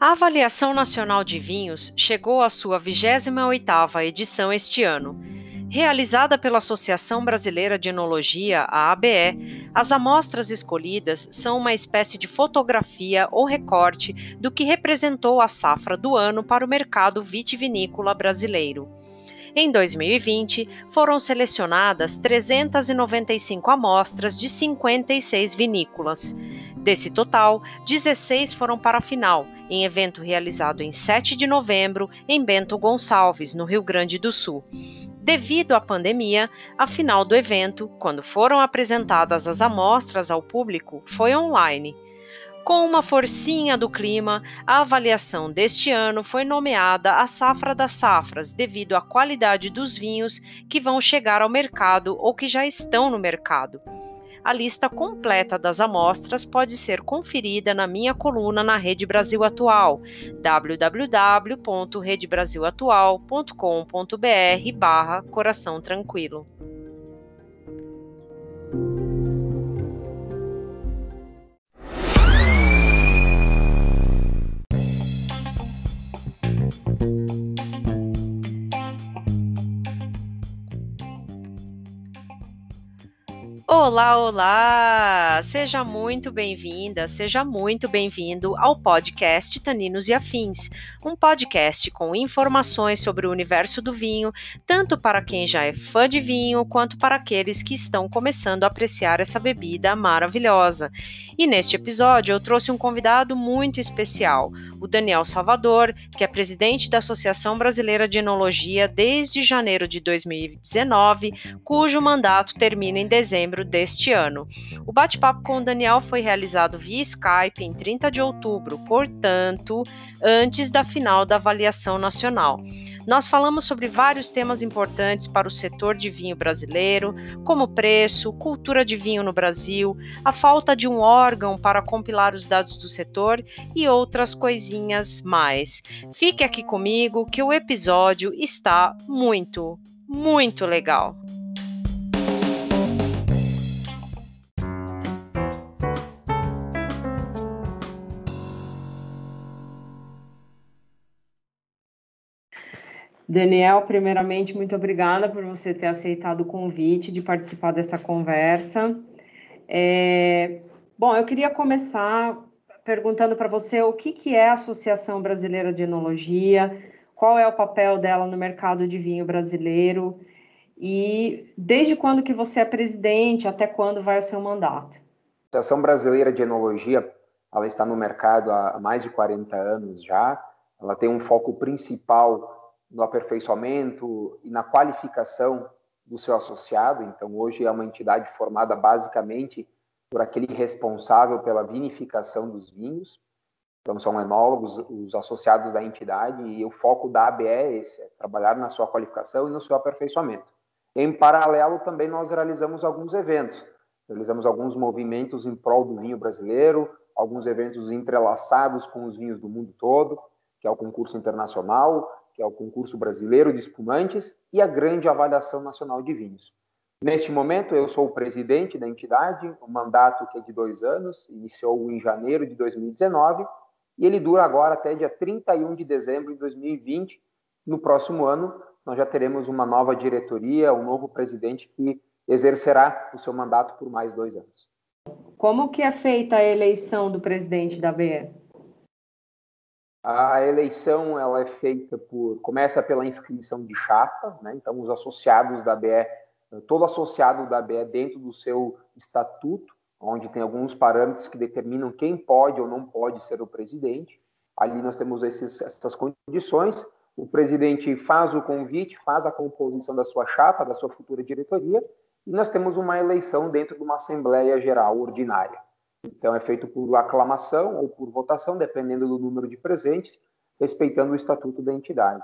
A Avaliação Nacional de Vinhos chegou à sua 28ª edição este ano. Realizada pela Associação Brasileira de Enologia, a ABE, as amostras escolhidas são uma espécie de fotografia ou recorte do que representou a safra do ano para o mercado vitivinícola brasileiro. Em 2020, foram selecionadas 395 amostras de 56 vinícolas. Desse total, 16 foram para a final, em evento realizado em 7 de novembro em Bento Gonçalves, no Rio Grande do Sul. Devido à pandemia, a final do evento, quando foram apresentadas as amostras ao público, foi online. Com uma forcinha do clima, a avaliação deste ano foi nomeada a Safra das Safras, devido à qualidade dos vinhos que vão chegar ao mercado ou que já estão no mercado. A lista completa das amostras pode ser conferida na minha coluna na Rede Brasil Atual, www.redebrasilatual.com.br barra Coração Tranquilo. Olá, olá! Seja muito bem-vinda, seja muito bem-vindo ao podcast Taninos e Afins, um podcast com informações sobre o universo do vinho, tanto para quem já é fã de vinho, quanto para aqueles que estão começando a apreciar essa bebida maravilhosa. E neste episódio eu trouxe um convidado muito especial, o Daniel Salvador, que é presidente da Associação Brasileira de Enologia desde janeiro de 2019, cujo mandato termina em dezembro deste ano. O bate-papo com o Daniel foi realizado via Skype em 30 de outubro, portanto, antes da final da avaliação nacional. Nós falamos sobre vários temas importantes para o setor de vinho brasileiro, como preço, cultura de vinho no Brasil, a falta de um órgão para compilar os dados do setor e outras coisinhas mais. Fique aqui comigo que o episódio está muito, muito legal. Daniel, primeiramente, muito obrigada por você ter aceitado o convite de participar dessa conversa. É, bom, eu queria começar perguntando para você o que, que é a Associação Brasileira de Enologia, qual é o papel dela no mercado de vinho brasileiro e desde quando que você é presidente, até quando vai o seu mandato? A Associação Brasileira de Enologia, ela está no mercado há mais de 40 anos já, ela tem um foco principal no aperfeiçoamento e na qualificação do seu associado. Então, hoje é uma entidade formada basicamente por aquele responsável pela vinificação dos vinhos. Então, são enólogos, os associados da entidade, e o foco da ABE é esse, é trabalhar na sua qualificação e no seu aperfeiçoamento. Em paralelo, também nós realizamos alguns eventos. Realizamos alguns movimentos em prol do vinho brasileiro, alguns eventos entrelaçados com os vinhos do mundo todo, que é o concurso internacional, que é o concurso brasileiro de espumantes, e a grande avaliação nacional de vinhos. Neste momento, eu sou o presidente da entidade, o um mandato que é de dois anos, iniciou em janeiro de 2019, e ele dura agora até dia 31 de dezembro de 2020. No próximo ano, nós já teremos uma nova diretoria, um novo presidente que exercerá o seu mandato por mais dois anos. Como que é feita a eleição do presidente da BE? A eleição ela é feita por começa pela inscrição de chapas, né? Então os associados da BE, todo associado da BE dentro do seu estatuto, onde tem alguns parâmetros que determinam quem pode ou não pode ser o presidente. Ali nós temos esses, essas condições. O presidente faz o convite, faz a composição da sua chapa, da sua futura diretoria, e nós temos uma eleição dentro de uma assembleia geral ordinária. Então, é feito por aclamação ou por votação, dependendo do número de presentes, respeitando o estatuto da entidade.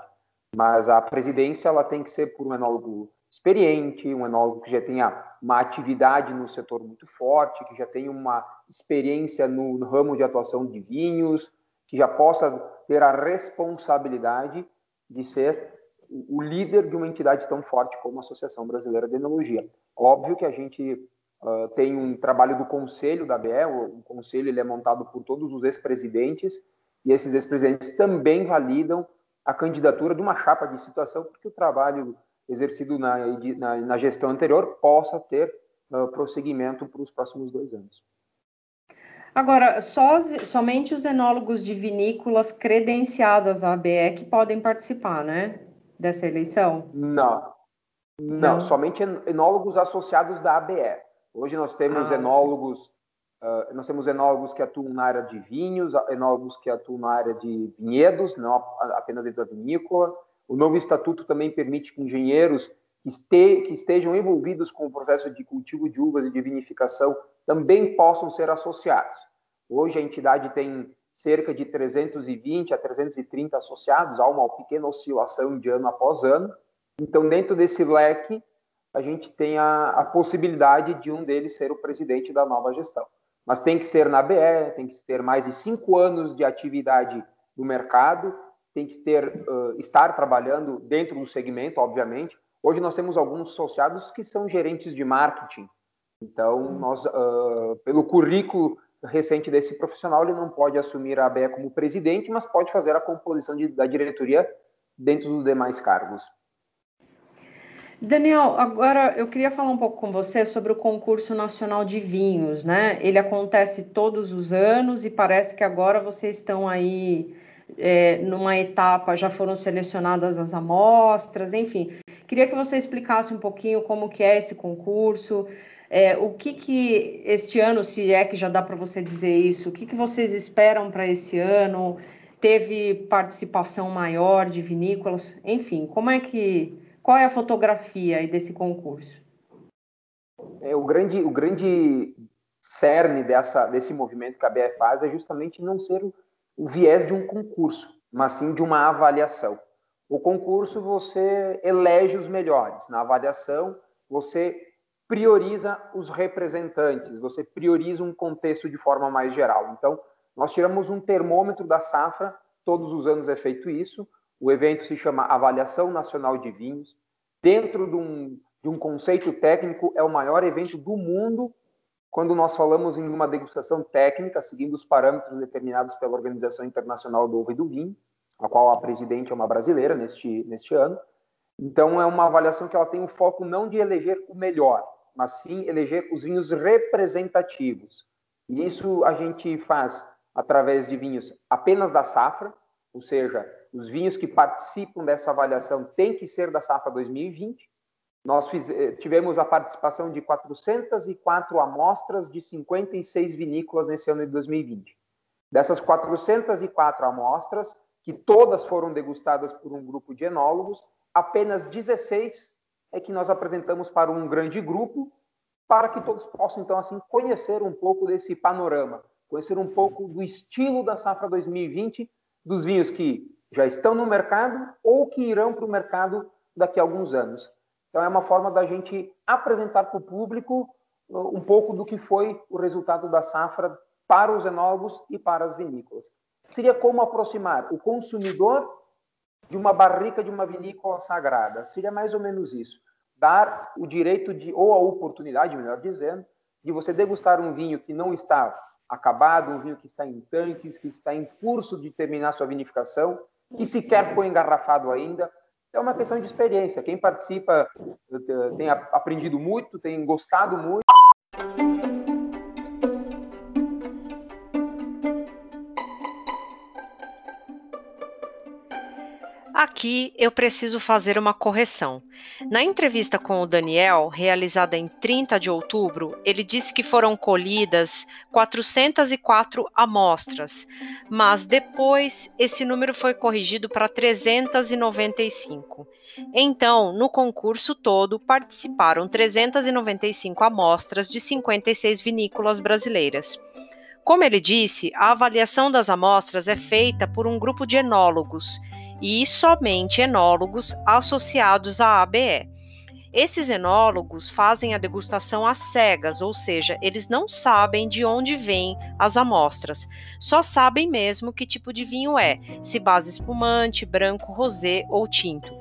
Mas a presidência ela tem que ser por um enólogo experiente, um enólogo que já tenha uma atividade no setor muito forte, que já tenha uma experiência no, no ramo de atuação de vinhos, que já possa ter a responsabilidade de ser o líder de uma entidade tão forte como a Associação Brasileira de Enologia. Óbvio que a gente Uh, tem um trabalho do conselho da BE, o, o conselho ele é montado por todos os ex-presidentes e esses ex-presidentes também validam a candidatura de uma chapa de situação, porque o trabalho exercido na, na, na gestão anterior possa ter uh, prosseguimento para os próximos dois anos. Agora, só, somente os enólogos de vinícolas credenciadas à ABE que podem participar, né? Dessa eleição? Não. Não, Não. somente enólogos associados da ABE. Hoje nós temos ah. enólogos, uh, nós temos enólogos que atuam na área de vinhos, enólogos que atuam na área de vinhedos, não apenas dentro da vinícola. O novo estatuto também permite que engenheiros que, este, que estejam envolvidos com o processo de cultivo de uvas e de vinificação também possam ser associados. Hoje a entidade tem cerca de 320 a 330 associados, há uma pequena oscilação de ano após ano. Então, dentro desse leque, a gente tem a, a possibilidade de um deles ser o presidente da nova gestão. Mas tem que ser na BE, tem que ter mais de cinco anos de atividade no mercado, tem que ter uh, estar trabalhando dentro do segmento, obviamente. Hoje nós temos alguns associados que são gerentes de marketing. Então, nós, uh, pelo currículo recente desse profissional, ele não pode assumir a ABE como presidente, mas pode fazer a composição de, da diretoria dentro dos demais cargos. Daniel, agora eu queria falar um pouco com você sobre o concurso nacional de vinhos, né? Ele acontece todos os anos e parece que agora vocês estão aí é, numa etapa, já foram selecionadas as amostras, enfim. Queria que você explicasse um pouquinho como que é esse concurso, é, o que que este ano, se é que já dá para você dizer isso, o que que vocês esperam para esse ano? Teve participação maior de vinícolas? Enfim, como é que qual é a fotografia desse concurso? É, o, grande, o grande cerne dessa, desse movimento que a BF faz é justamente não ser o, o viés de um concurso, mas sim de uma avaliação. O concurso você elege os melhores, na avaliação você prioriza os representantes, você prioriza um contexto de forma mais geral. Então, nós tiramos um termômetro da safra, todos os anos é feito isso, o evento se chama Avaliação Nacional de Vinhos. Dentro de um, de um conceito técnico, é o maior evento do mundo quando nós falamos em uma degustação técnica, seguindo os parâmetros determinados pela Organização Internacional do Ovo e do Vinho, a qual a presidente é uma brasileira neste, neste ano. Então, é uma avaliação que ela tem o foco não de eleger o melhor, mas sim eleger os vinhos representativos. E isso a gente faz através de vinhos apenas da safra, ou seja, os vinhos que participam dessa avaliação têm que ser da safra 2020. Nós fiz, eh, tivemos a participação de 404 amostras de 56 vinícolas nesse ano de 2020. Dessas 404 amostras, que todas foram degustadas por um grupo de enólogos, apenas 16 é que nós apresentamos para um grande grupo, para que todos possam, então, assim, conhecer um pouco desse panorama, conhecer um pouco do estilo da safra 2020, dos vinhos que já estão no mercado ou que irão para o mercado daqui a alguns anos. Então, é uma forma da gente apresentar para o público uh, um pouco do que foi o resultado da safra para os enólogos e para as vinícolas. Seria como aproximar o consumidor de uma barrica de uma vinícola sagrada. Seria mais ou menos isso. Dar o direito de, ou a oportunidade, melhor dizendo, de você degustar um vinho que não está acabado, um vinho que está em tanques, que está em curso de terminar sua vinificação, que sequer foi engarrafado ainda. É uma questão de experiência. Quem participa eh, tem aprendido muito, tem gostado muito. Aqui eu preciso fazer uma correção. Na entrevista com o Daniel, realizada em 30 de outubro, ele disse que foram colhidas 404 amostras, mas depois esse número foi corrigido para 395. Então, no concurso todo, participaram 395 amostras de 56 vinícolas brasileiras. Como ele disse, a avaliação das amostras é feita por um grupo de enólogos e somente enólogos associados à ABE. Esses enólogos fazem a degustação às cegas, ou seja, eles não sabem de onde vêm as amostras, só sabem mesmo que tipo de vinho é, se base espumante, branco, rosé ou tinto.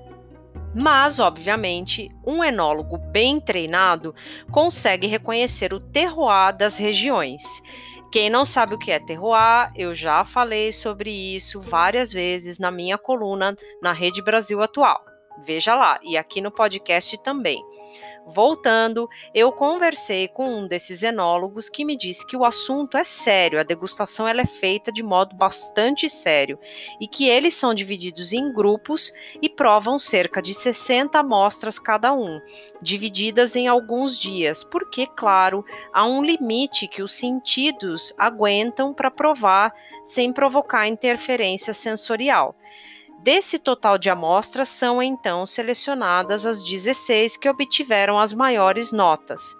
Mas, obviamente, um enólogo bem treinado consegue reconhecer o terroir das regiões Quem não sabe o que é terroir, eu já falei sobre isso várias vezes na minha coluna na Rede Brasil Atual. Veja lá, e aqui no podcast também. Voltando, eu conversei com um desses enólogos que me disse que o assunto é sério, a degustação ela é feita de modo bastante sério e que eles são divididos em grupos e provam cerca de 60 amostras cada um, divididas em alguns dias, porque, claro, há um limite que os sentidos aguentam para provar sem provocar interferência sensorial. Desse total de amostras são então selecionadas as 16 que obtiveram as maiores notas.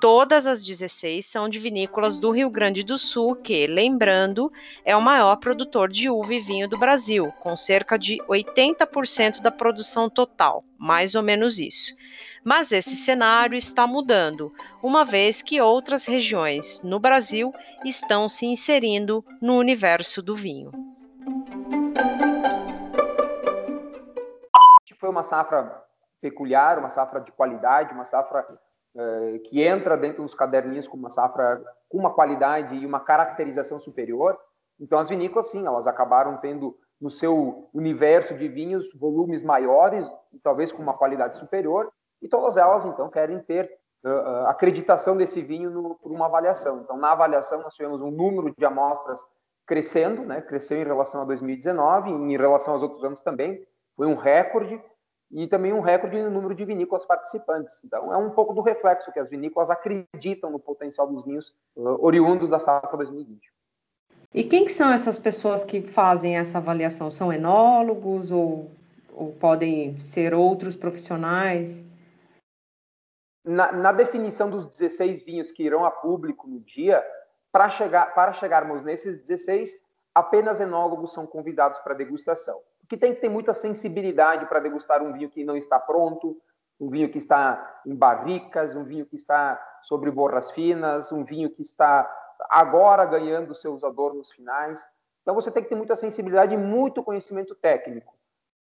Todas as 16 são de vinícolas do Rio Grande do Sul, que, lembrando, é o maior produtor de uva e vinho do Brasil, com cerca de 80% da produção total, mais ou menos isso. Mas esse cenário está mudando, uma vez que outras regiões no Brasil estão se inserindo no universo do vinho. Foi uma safra peculiar, uma safra de qualidade, uma safra uh, que entra dentro dos caderninhos com uma safra com uma qualidade e uma caracterização superior. Então, as vinícolas, sim, elas acabaram tendo no seu universo de vinhos volumes maiores, talvez com uma qualidade superior, e todas elas, então, querem ter uh, acreditação desse vinho no, por uma avaliação. Então, na avaliação, nós tivemos um número de amostras crescendo, né, cresceu em relação a 2019, e em relação aos outros anos também, foi um recorde, e também um recorde no número de vinícolas participantes. Então, é um pouco do reflexo que as vinícolas acreditam no potencial dos vinhos uh, oriundos da safra 2020. E quem que são essas pessoas que fazem essa avaliação? São enólogos ou, ou podem ser outros profissionais? Na, na, definição dos 16 vinhos que irão a público no dia, para chegar, para chegarmos nesses 16, apenas enólogos são convidados para degustação que tem que ter muita sensibilidade para degustar um vinho que não está pronto, um vinho que está em barricas, um vinho que está sobre borras finas, um vinho que está agora ganhando seus adornos finais. Então você tem que ter muita sensibilidade e muito conhecimento técnico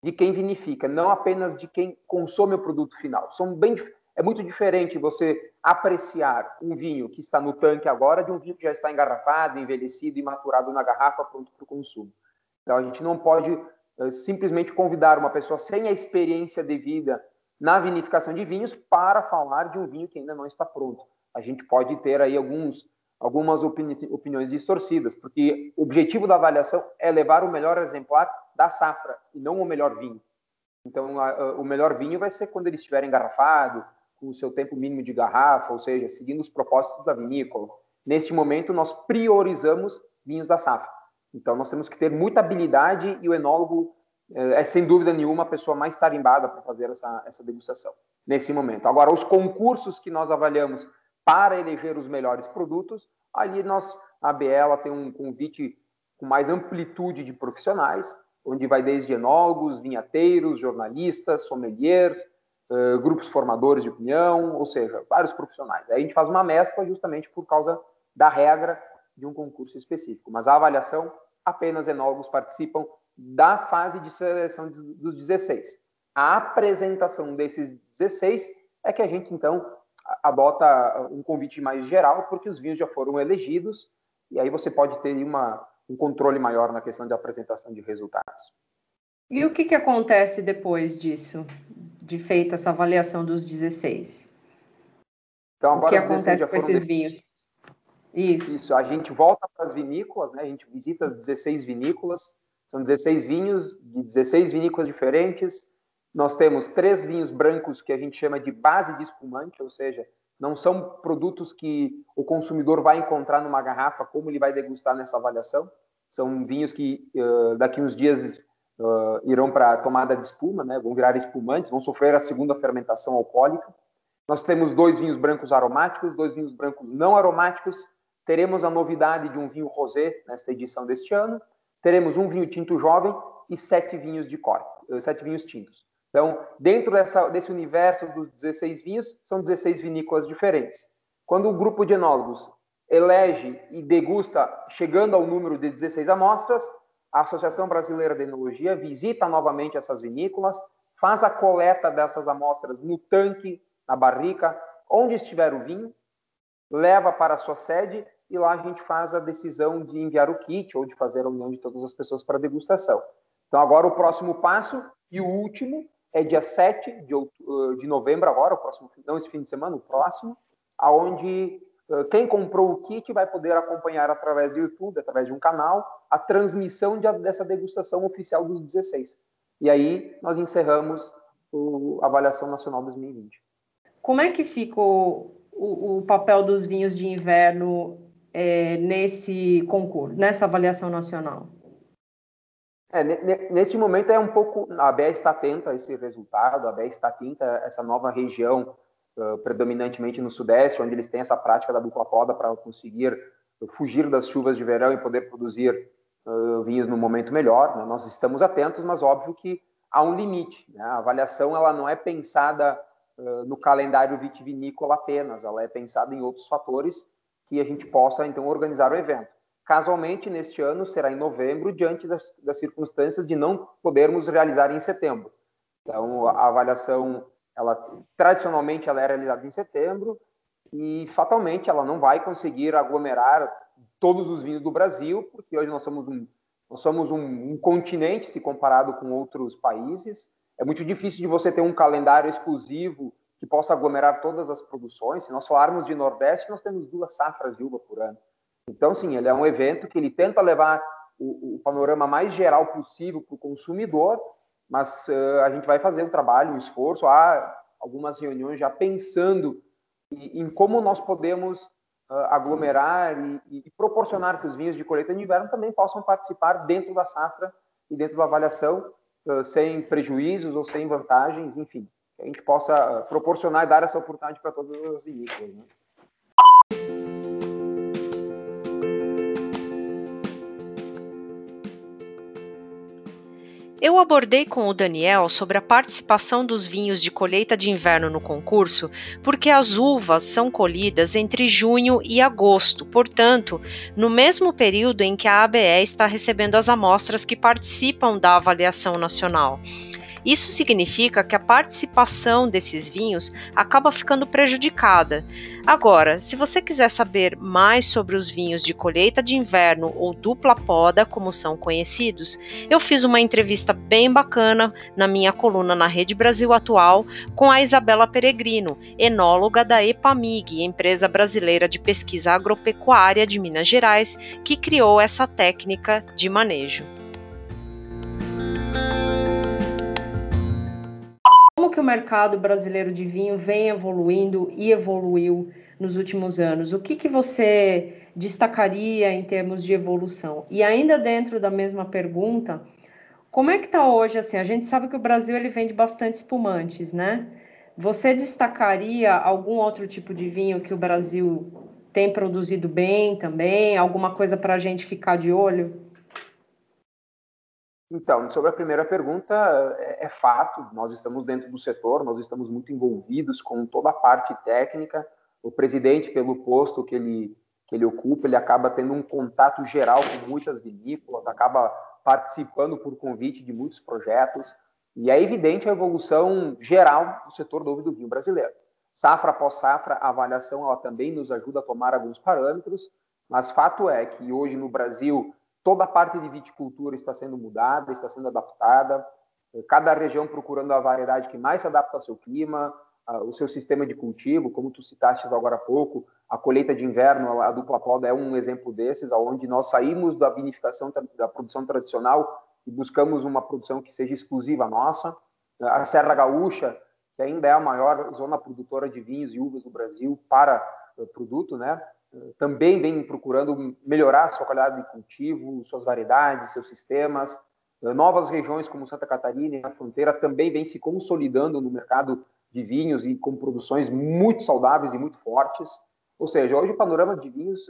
de quem vinifica, não apenas de quem consome o produto final. São bem, é muito diferente você apreciar um vinho que está no tanque agora de um vinho que já está engarrafado, envelhecido e maturado na garrafa pronto para o consumo. Então a gente não pode simplesmente convidar uma pessoa sem a experiência devida na vinificação de vinhos para falar de um vinho que ainda não está pronto. A gente pode ter aí alguns, algumas opini opiniões distorcidas, porque o objetivo da avaliação é levar o melhor exemplar da safra e não o melhor vinho. Então, a, a, o melhor vinho vai ser quando ele estiver engarrafado, com o seu tempo mínimo de garrafa, ou seja, seguindo os propósitos da vinícola. Neste momento, nós priorizamos vinhos da safra. Então, nós temos que ter muita habilidade e o enólogo é, é sem dúvida nenhuma, a pessoa mais tarimbada para fazer essa, essa degustação, nesse momento. Agora, os concursos que nós avaliamos para eleger os melhores produtos, ali nós, a BL tem um convite com mais amplitude de profissionais, onde vai desde enólogos, vinhateiros, jornalistas, sommeliers, uh, grupos formadores de opinião, ou seja, vários profissionais. Aí a gente faz uma mescla justamente por causa da regra de um concurso específico. Mas a avaliação, apenas enólogos participam da fase de seleção dos 16. A apresentação desses 16 é que a gente, então, adota um convite mais geral, porque os vinhos já foram elegidos, e aí você pode ter uma, um controle maior na questão de apresentação de resultados. E o que, que acontece depois disso, de feita essa avaliação dos 16? Então, agora o que acontece com esses vinhos? Isso. Isso. A gente volta para as vinícolas, né? A gente visita as 16 vinícolas. São 16 vinhos de 16 vinícolas diferentes. Nós temos três vinhos brancos que a gente chama de base de espumante, ou seja, não são produtos que o consumidor vai encontrar numa garrafa como ele vai degustar nessa avaliação. São vinhos que uh, daqui uns dias uh, irão para a tomada de espuma, né? vão virar espumantes, vão sofrer a segunda fermentação alcoólica. Nós temos dois vinhos brancos aromáticos, dois vinhos brancos não aromáticos teremos a novidade de um vinho rosé nesta edição deste ano. Teremos um vinho tinto jovem e sete vinhos de corte, eh, sete vinhos tintos. Então, dentro dessa, desse universo dos 16 vinhos, são 16 vinícolas diferentes. Quando o grupo de enólogos elege e degusta, chegando ao número de 16 amostras, a Associação Brasileira de Enologia visita novamente essas vinícolas, faz a coleta dessas amostras no tanque, na barrica, onde estiver o vinho, leva para a sua sede e lá a gente faz a decisão de enviar o kit ou de fazer a união de todas as pessoas para degustação. Então, agora o próximo passo e o último é dia 7 de, de novembro, agora, o próximo, não esse fim de semana, o próximo, aonde quem comprou o kit vai poder acompanhar através do YouTube, através de um canal, a transmissão de, dessa degustação oficial dos 16. E aí nós encerramos a avaliação nacional 2020. Como é que fica o, o, papel dos vinhos de inverno é, nesse concurso, nessa avaliação nacional? É, nesse momento é um pouco. A ABE está atenta a esse resultado, a ABE está atenta a essa nova região, uh, predominantemente no Sudeste, onde eles têm essa prática da dupla poda para conseguir fugir das chuvas de verão e poder produzir uh, vinhos no momento melhor. Né? Nós estamos atentos, mas óbvio que há um limite. Né? A avaliação ela não é pensada no calendário vitivinícola apenas, ela é pensada em outros fatores que a gente possa, então, organizar o evento. Casualmente, neste ano, será em novembro, diante das, das circunstâncias de não podermos realizar em setembro. Então, a avaliação, ela tradicionalmente, ela é realizada em setembro e, fatalmente, ela não vai conseguir aglomerar todos os vinhos do Brasil, porque hoje nós somos um, nós somos um, um continente, se comparado com outros países. É muito difícil de você ter um calendário exclusivo que possa aglomerar todas as produções. Se nós falarmos de Nordeste, nós temos duas safras de uva por ano. Então, sim, ele é um evento que ele tenta levar o, o panorama mais geral possível para o consumidor, mas uh, a gente vai fazer um trabalho, um esforço. Há algumas reuniões já pensando em, em como nós podemos uh, aglomerar e, e, proporcionar que os vinhos de colheita de inverno também possam participar dentro da safra e dentro da avaliação, sem prejuízos ou sem vantagens, enfim que a gente possa proporcionar e dar essa oportunidade para todas as vinícolas. Né? Eu abordei com o Daniel sobre a participação dos vinhos de colheita de inverno no concurso, porque as uvas são colhidas entre junho e agosto, portanto, no mesmo período em que a ABE está recebendo as amostras que participam da avaliação nacional. Isso significa que a participação desses vinhos acaba ficando prejudicada. Agora, se você quiser saber mais sobre os vinhos de colheita de inverno ou dupla poda, como são conhecidos, eu fiz uma entrevista bem bacana na minha coluna na Rede Brasil Atual com a Isabela Peregrino, enóloga da EPAMIG, empresa brasileira de pesquisa agropecuária de Minas Gerais, que criou essa técnica de manejo. Que o mercado brasileiro de vinho vem evoluindo e evoluiu nos últimos anos? O que, que você destacaria em termos de evolução? E ainda dentro da mesma pergunta, como é que está hoje? Assim, a gente sabe que o Brasil ele vende bastante espumantes, né? Você destacaria algum outro tipo de vinho que o Brasil tem produzido bem também? Alguma coisa para a gente ficar de olho? Então, sobre a primeira pergunta, é, é, fato, nós estamos dentro do setor, nós estamos muito envolvidos com toda a parte técnica. O presidente, pelo posto que ele, que ele ocupa, ele acaba tendo um contato geral com muitas vinícolas, acaba participando por convite de muitos projetos, e é evidente a evolução geral do setor do do vinho brasileiro. Safra após safra, a avaliação ela também nos ajuda a tomar alguns parâmetros, mas fato é que hoje no Brasil Toda a parte de viticultura está sendo mudada, está sendo adaptada. Cada região procurando a variedade que mais se adapta ao seu clima, o seu sistema de cultivo, como tu citaste agora há pouco, a colheita de inverno, a dupla poda é um exemplo desses, onde nós saímos da vinificação da produção tradicional e buscamos uma produção que seja exclusiva nossa. A Serra Gaúcha, que ainda é a maior zona produtora de vinhos e uvas do Brasil para produto, né? Também vem procurando melhorar sua qualidade de cultivo, suas variedades, seus sistemas. Novas regiões como Santa Catarina e a fronteira também vem se consolidando no mercado de vinhos e com produções muito saudáveis e muito fortes. Ou seja, hoje o panorama de vinhos,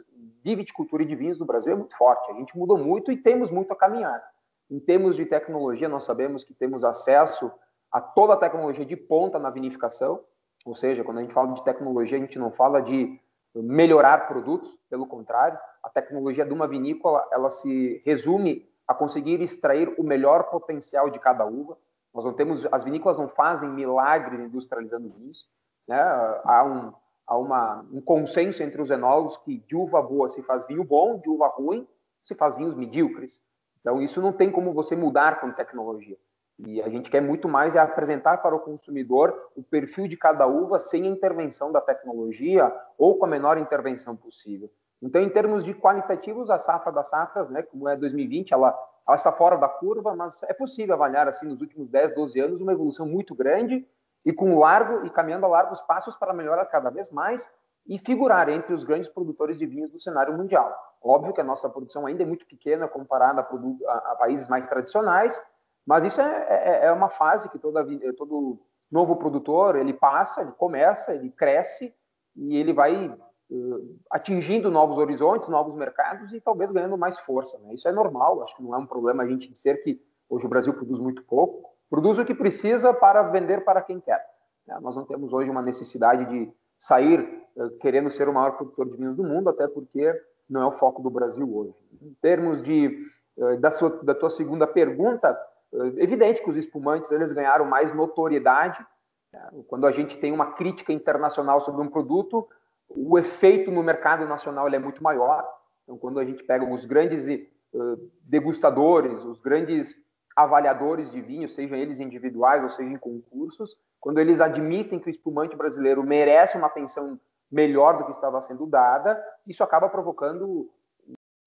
de viticultura e de vinhos no Brasil é muito forte. A gente mudou muito e temos muito a caminhar. Em termos de tecnologia, nós sabemos que temos acesso a toda a tecnologia de ponta na vinificação. Ou seja, quando a gente fala de tecnologia, a gente não fala de melhorar produtos, pelo contrário, a tecnologia de uma vinícola ela se resume a conseguir extrair o melhor potencial de cada uva. Nós não temos, as vinícolas não fazem milagres industrializando vinhos. Né? Há, um, há uma, um consenso entre os enólogos que de uva boa se faz vinho bom, de uva ruim se faz vinhos medíocres. Então, isso não tem como você mudar com tecnologia. E a gente quer muito mais é apresentar para o consumidor o perfil de cada uva sem a intervenção da tecnologia ou com a menor intervenção possível. Então, em termos de qualitativos, a safra das safras, né, como é 2020, ela, ela está fora da curva, mas é possível avaliar, assim, nos últimos 10, 12 anos, uma evolução muito grande e com largo e caminhando a largos passos para melhorar cada vez mais e figurar entre os grandes produtores de vinhos do cenário mundial. Óbvio que a nossa produção ainda é muito pequena comparada a, a, países mais tradicionais, mas isso é, é, é uma fase que toda, todo novo produtor ele passa, ele começa, ele cresce e ele vai uh, atingindo novos horizontes, novos mercados e talvez ganhando mais força. Né? Isso é normal, acho que não é um problema a gente dizer que hoje o Brasil produz muito pouco, produz o que precisa para vender para quem quer. Né? Nós não temos hoje uma necessidade de sair uh, querendo ser o maior produtor de vinhos do mundo, até porque não é o foco do Brasil hoje. Em termos de uh, da, sua, da tua segunda pergunta, é evidente que os espumantes eles ganharam mais notoriedade. Né? Quando a gente tem uma crítica internacional sobre um produto, o efeito no mercado nacional é muito maior. Então, quando a gente pega os grandes uh, degustadores, os grandes avaliadores de vinho, sejam eles individuais ou seja em concursos, quando eles admitem que o espumante brasileiro merece uma atenção melhor do que estava sendo dada, isso acaba provocando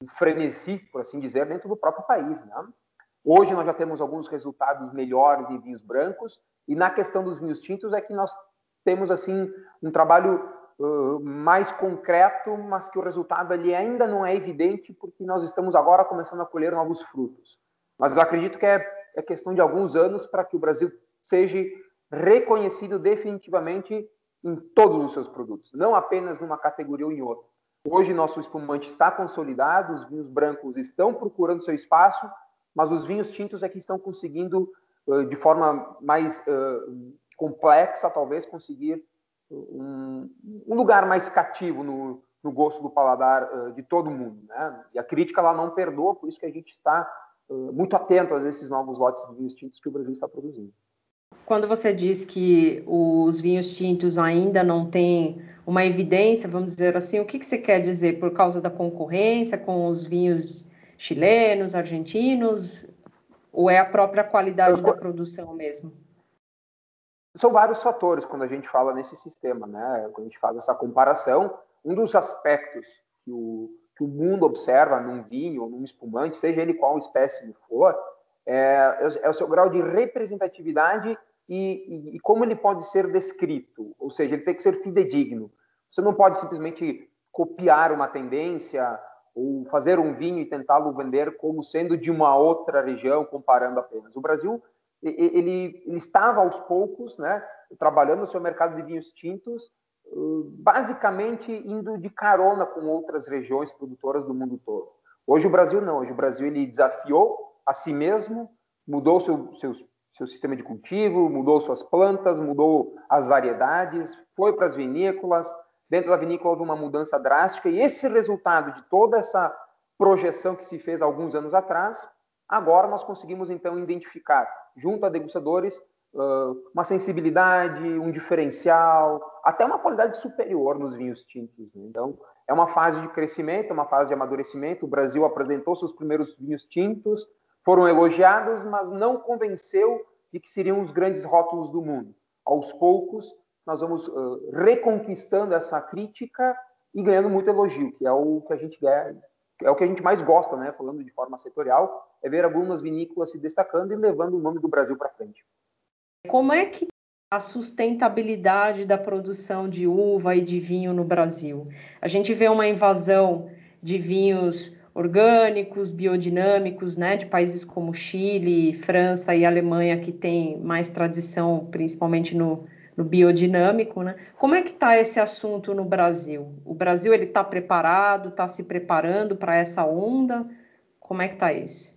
um frenesi, por assim dizer, dentro do próprio país. Né? Hoje nós já temos alguns resultados melhores em vinhos brancos e na questão dos vinhos tintos é que nós temos assim um trabalho uh, mais concreto, mas que o resultado ali ainda não é evidente porque nós estamos agora começando a colher novos frutos. Mas eu acredito que é, é questão de alguns anos para que o Brasil seja reconhecido definitivamente em todos os seus produtos, não apenas numa categoria ou em outra. Hoje nosso espumante está consolidado, os vinhos brancos estão procurando seu espaço mas os vinhos tintos é que estão conseguindo, de forma mais complexa, talvez, conseguir um, um lugar mais cativo no, no gosto do paladar de todo mundo. Né? E a crítica lá não perdoa, por isso que a gente está muito atento a esses novos lotes de vinhos tintos que o Brasil está produzindo. Quando você diz que os vinhos tintos ainda não têm uma evidência, vamos dizer assim, o que, que você quer dizer? Por causa da concorrência com os vinhos chilenos, argentinos, ou é a própria qualidade da produção mesmo? São vários fatores quando a gente fala nesse sistema, né? Quando a gente faz essa comparação, um dos aspectos que o, que o mundo observa num vinho ou num espumante, seja ele qual espécie for, é, é o seu grau de representatividade e, e, e, como ele pode ser descrito, ou seja, ele tem que ser fidedigno. Você não pode simplesmente copiar uma tendência ou fazer um vinho e tentá-lo vender como sendo de uma outra região, comparando apenas. O Brasil ele, ele estava aos poucos, né, trabalhando no seu mercado de vinhos tintos, basicamente indo de carona com outras regiões produtoras do mundo todo. Hoje o Brasil não, hoje o Brasil ele desafiou a si mesmo, mudou seu, seu, seu sistema de cultivo, mudou suas plantas, mudou as variedades, foi para as vinícolas, Dentro da vinícola houve uma mudança drástica e esse resultado de toda essa projeção que se fez alguns anos atrás, agora nós conseguimos então identificar, junto a degustadores, uma sensibilidade, um diferencial, até uma qualidade superior nos vinhos tintos. Né? Então, é uma fase de crescimento, uma fase de amadurecimento. O Brasil apresentou seus primeiros vinhos tintos, foram elogiados, mas não convenceu de que seriam os grandes rótulos do mundo. Aos poucos, nós vamos uh, reconquistando essa crítica e ganhando muito elogio, que é o que a gente quer, é o que a gente mais gosta, né? Falando de forma setorial, é ver algumas vinícolas se destacando e levando o nome do Brasil para frente. Como é que a sustentabilidade da produção de uva e de vinho no Brasil? A gente vê uma invasão de vinhos orgânicos, biodinâmicos, né, de países como Chile, França e Alemanha que têm mais tradição, principalmente no, no biodinâmico, né? Como é que está esse assunto no Brasil? O Brasil ele está preparado, está se preparando para essa onda? Como é que está isso?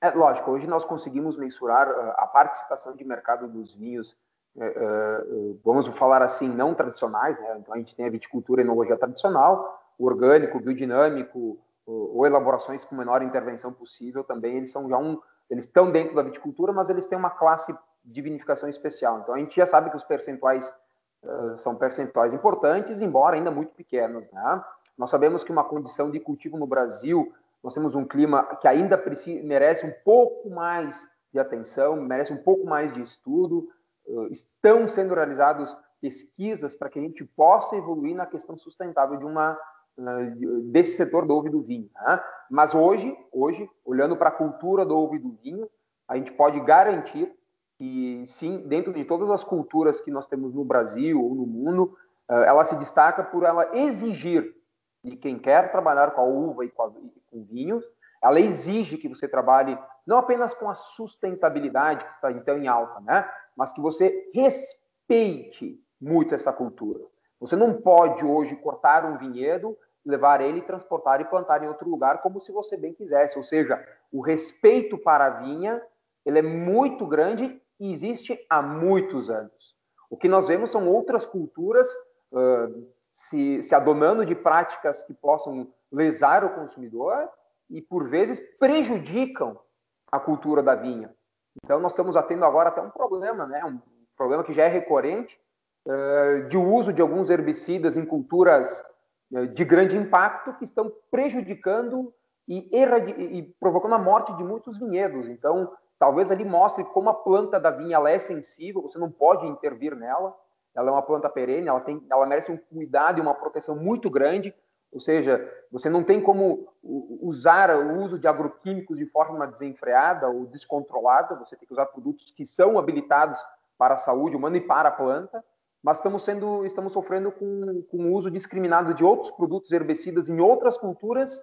É lógico. Hoje nós conseguimos mensurar ah, a participação de mercado dos vinhos, é, é, vamos falar assim, não tradicionais, né? Então a gente tem a viticultura e enologia tradicional, o orgânico, o biodinâmico, ou elaborações com menor intervenção possível também, eles são já um, eles estão dentro da viticultura, mas eles têm uma classe de vinificação especial. Então a gente já sabe que os percentuais uh, são percentuais importantes, embora ainda muito pequenos. Né? Nós sabemos que uma condição de cultivo no Brasil, nós temos um clima que ainda precisa, merece um pouco mais de atenção, merece um pouco mais de estudo. Uh, estão sendo realizados pesquisas para que a gente possa evoluir na questão sustentável de uma desse setor do ovo e do vinho. Né? Mas hoje, hoje, olhando para a cultura do ovo e do vinho, a gente pode garantir que sim, dentro de todas as culturas que nós temos no Brasil ou no mundo, ela se destaca por ela exigir de quem quer trabalhar com a uva e com, a, e com vinhos, ela exige que você trabalhe não apenas com a sustentabilidade que está então em alta, né? Mas que você respeite muito essa cultura. Você não pode hoje cortar um vinhedo, levar ele, transportar e plantar em outro lugar como se você bem quisesse. Ou seja, o respeito para a vinha ele é muito grande e existe há muitos anos. O que nós vemos são outras culturas uh, se, se adonando de práticas que possam lesar o consumidor e, por vezes, prejudicam a cultura da vinha. Então, nós estamos tendo agora até um problema, né? um problema que já é recorrente, uh, de uso de alguns herbicidas em culturas uh, de grande impacto que estão prejudicando e, e, provocando a morte de muitos vinhedos. Então, talvez ali mostre como a planta da vinha é sensível, você não pode intervir nela, ela é uma planta perene, ela, tem, ela merece um cuidado e uma proteção muito grande, ou seja, você não tem como usar o uso de agroquímicos de forma desenfreada ou descontrolada, você tem que usar produtos que são habilitados para a saúde humana e para a planta, mas estamos, sendo, estamos sofrendo com, com o uso discriminado de outros produtos herbicidas em outras culturas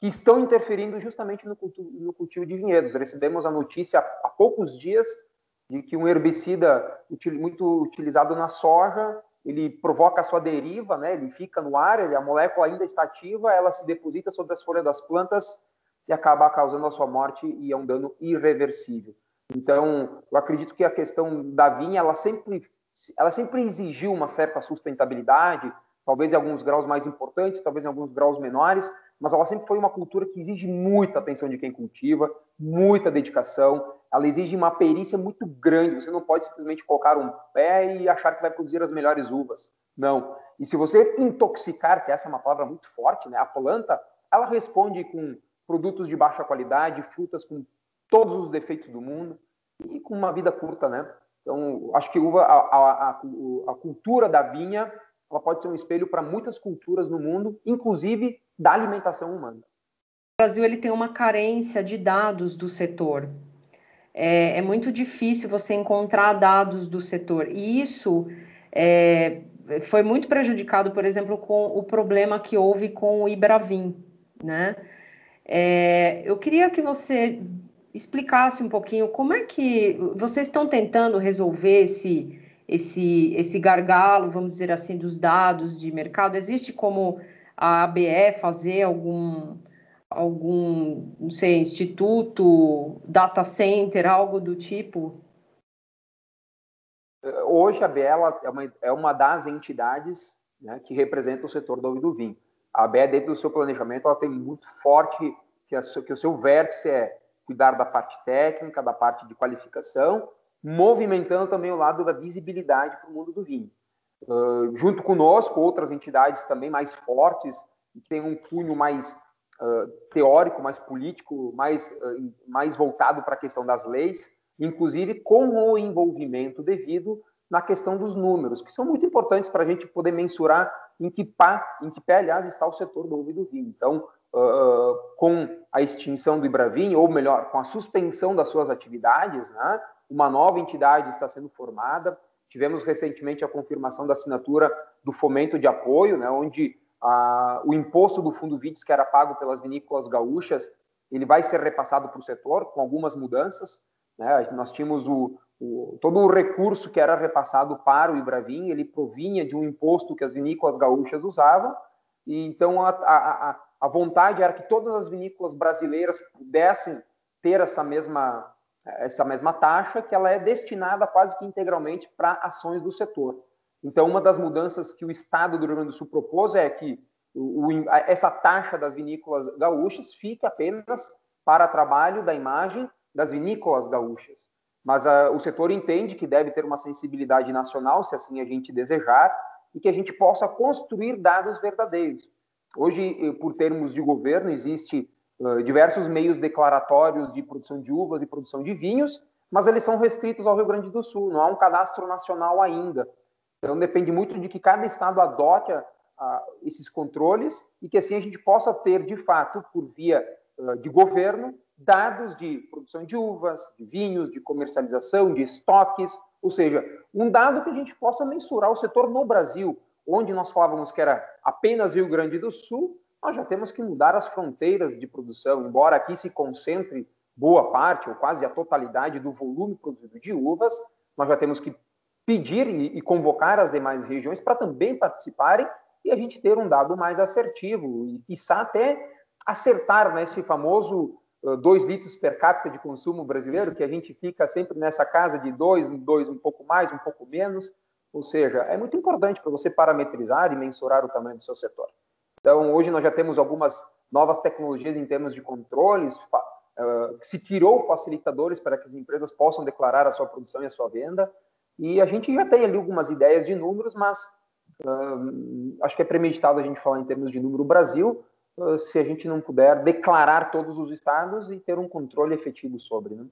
que estão interferindo justamente no cultivo, no cultivo de vinhedos. Recebemos a notícia há poucos dias de que um herbicida muito utilizado na soja, ele provoca a sua deriva, né? ele fica no ar, ele, a molécula ainda está ativa, ela se deposita sobre as folhas das plantas e acaba causando a sua morte e é um dano irreversível. Então, eu acredito que a questão da vinha, ela sempre, ela sempre exigiu uma certa sustentabilidade, talvez em alguns graus mais importantes, talvez em alguns graus menores, mas ela sempre foi uma cultura que exige muita atenção de quem cultiva, muita dedicação, ela exige uma perícia muito grande. Você não pode simplesmente colocar um pé e achar que vai produzir as melhores uvas. Não. E se você intoxicar, que essa é uma palavra muito forte, né? A planta, ela responde com produtos de baixa qualidade, frutas com todos os defeitos do mundo e com uma vida curta, né? Então, acho que uva, a, a, a, a cultura da vinha, ela pode ser um espelho para muitas culturas no mundo, inclusive da alimentação humana. O Brasil ele tem uma carência de dados do setor é, é muito difícil você encontrar dados do setor. E isso é, foi muito prejudicado, por exemplo, com o problema que houve com o Ibravin, né? É, eu queria que você explicasse um pouquinho como é que vocês estão tentando resolver esse, esse, esse gargalo, vamos dizer assim, dos dados de mercado. Existe como a ABE fazer algum, algum, não sei, instituto, data center, algo do tipo? Hoje a Bela é uma, é uma das entidades né, que representa o setor do do vinho. A BE, dentro do seu planejamento, ela tem muito forte que, a, que o seu vértice é cuidar da parte técnica, da parte de qualificação, movimentando também o lado da visibilidade para o mundo do vinho. Junto conosco, outras entidades também mais fortes, que têm um cunho mais uh, teórico, mais político, mais, uh, mais voltado para a questão das leis, inclusive com o envolvimento devido na questão dos números, que são muito importantes para a gente poder mensurar em que, pá, em que pé, aliás, está o setor do ovo e do vinho. Então, uh, com a extinção do Ibravin, ou melhor, com a suspensão das suas atividades, né, uma nova entidade está sendo formada. Tivemos recentemente a confirmação da assinatura do fomento de apoio, né, onde a, o imposto do fundo VITES que era pago pelas vinícolas gaúchas, ele vai ser repassado para o setor com algumas mudanças. Né? Nós tínhamos o, o, todo o recurso que era repassado para o Ibravin, ele provinha de um imposto que as vinícolas gaúchas usavam, e então a, a, a vontade era que todas as vinícolas brasileiras pudessem ter essa mesma, essa mesma taxa, que ela é destinada quase que integralmente para ações do setor. Então, uma das mudanças que o Estado do Rio Grande do Sul propôs é que o, essa taxa das vinícolas gaúchas fique apenas para trabalho da imagem das vinícolas gaúchas. mas uh, o setor entende que deve ter uma sensibilidade nacional, se assim a gente desejar, e que a gente possa construir dados verdadeiros. Hoje, eh, por termos de governo, existe diversos meios declaratórios de produção de uvas e produção de vinhos, mas eles são restritos ao Rio Grande do Sul, não há um cadastro nacional ainda. Então, depende muito de que cada estado adote a, a, esses controles e que assim a gente possa ter, de fato, por via uh, de governo, dados de produção de uvas, de vinhos, de comercialização, de estoques, ou seja, um dado que a gente possa mensurar o setor no Brasil, onde nós falávamos que era apenas Rio Grande do Sul, nós já temos que mudar as fronteiras de produção, embora aqui se concentre boa parte ou quase a totalidade do volume produzido de uvas, nós já temos que pedir e convocar as demais regiões para também participarem e a gente ter um dado mais assertivo e, quiçá, até acertar nesse né, famoso 2 litros per capita de consumo brasileiro, que a gente fica sempre nessa casa de 2, 2 um pouco mais, um pouco menos. Ou seja, é muito importante para você parametrizar e mensurar o tamanho do seu setor. Então, hoje nós já temos algumas novas tecnologias em termos de controles, uh, se criou facilitadores para que as empresas possam declarar a sua produção e a sua venda, e a gente já tem ali algumas ideias de números, mas uh, acho que é premeditado a gente falar em termos de número Brasil, se a gente não puder declarar todos os estados e ter um controle efetivo sobre. Né?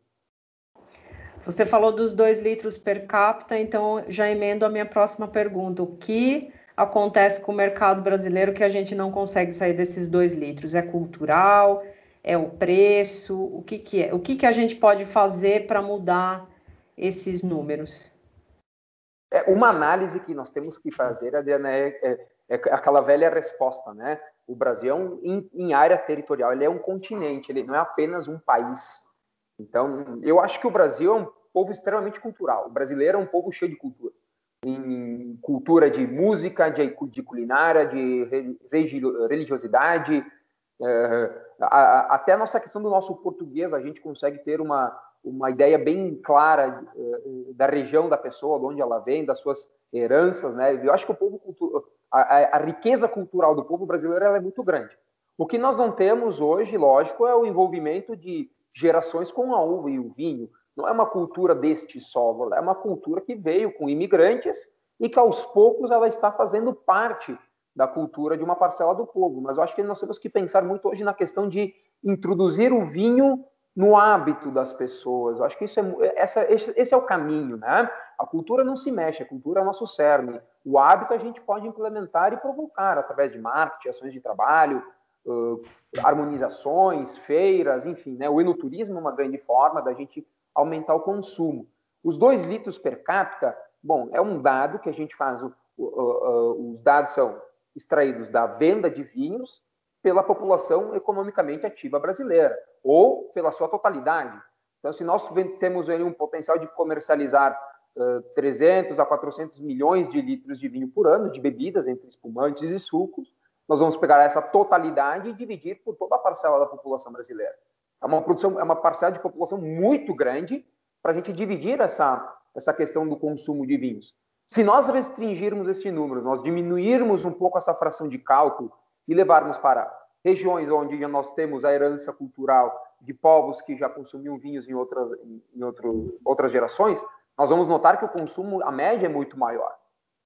Você falou dos dois litros per capita, então já emendo a minha próxima pergunta. O que acontece com o mercado brasileiro que a gente não consegue sair desses dois litros? É cultural? É o preço? O que, que é? O que, que a gente pode fazer para mudar esses números? É, uma análise que nós temos que fazer, Adriana, é, é, é aquela velha resposta, né? O Brasil é um, em, em, área territorial, ele é um continente, ele não é apenas um país. Então, eu acho que o Brasil é um povo extremamente cultural. O brasileiro é um povo cheio de cultura. Em cultura de música, de, de culinária, de religiosidade, é, até a nossa questão do nosso português, a gente consegue ter uma, uma ideia bem clara é, da região da pessoa, de onde ela vem, das suas heranças, né? Eu acho que o povo a, a, riqueza cultural do povo brasileiro é muito grande. O que nós não temos hoje, lógico, é o envolvimento de gerações com a uva e o vinho. Não é uma cultura deste solo, é uma cultura que veio com imigrantes e que aos poucos ela está fazendo parte da cultura de uma parcela do povo. Mas eu acho que nós temos que pensar muito hoje na questão de introduzir o vinho no hábito das pessoas. Eu acho que isso é, essa, esse é o caminho, né? A cultura não se mexe, a cultura é o nosso cerne. O hábito a gente pode implementar e provocar através de marketing, ações de trabalho, uh, harmonizações, feiras, enfim, né? O enoturismo é uma grande forma da gente aumentar o consumo. Os dois litros per capita, bom, é um dado que a gente faz, o, o, o, os dados são extraídos da venda de vinhos pela população economicamente ativa brasileira, ou pela sua totalidade. Então, se nós temos um potencial de comercializar 300 a 400 milhões de litros de vinho por ano, de bebidas, entre espumantes e sucos. Nós vamos pegar essa totalidade e dividir por toda a parcela da população brasileira. É uma produção, é uma parcela de população muito grande para a gente dividir essa, essa questão do consumo de vinhos. Se nós restringirmos esse número, nós diminuirmos um pouco essa fração de cálculo e levarmos para regiões onde nós temos a herança cultural de povos que já consumiam vinhos em outras, em outro, outras gerações, nós vamos notar que o consumo, a média é muito maior.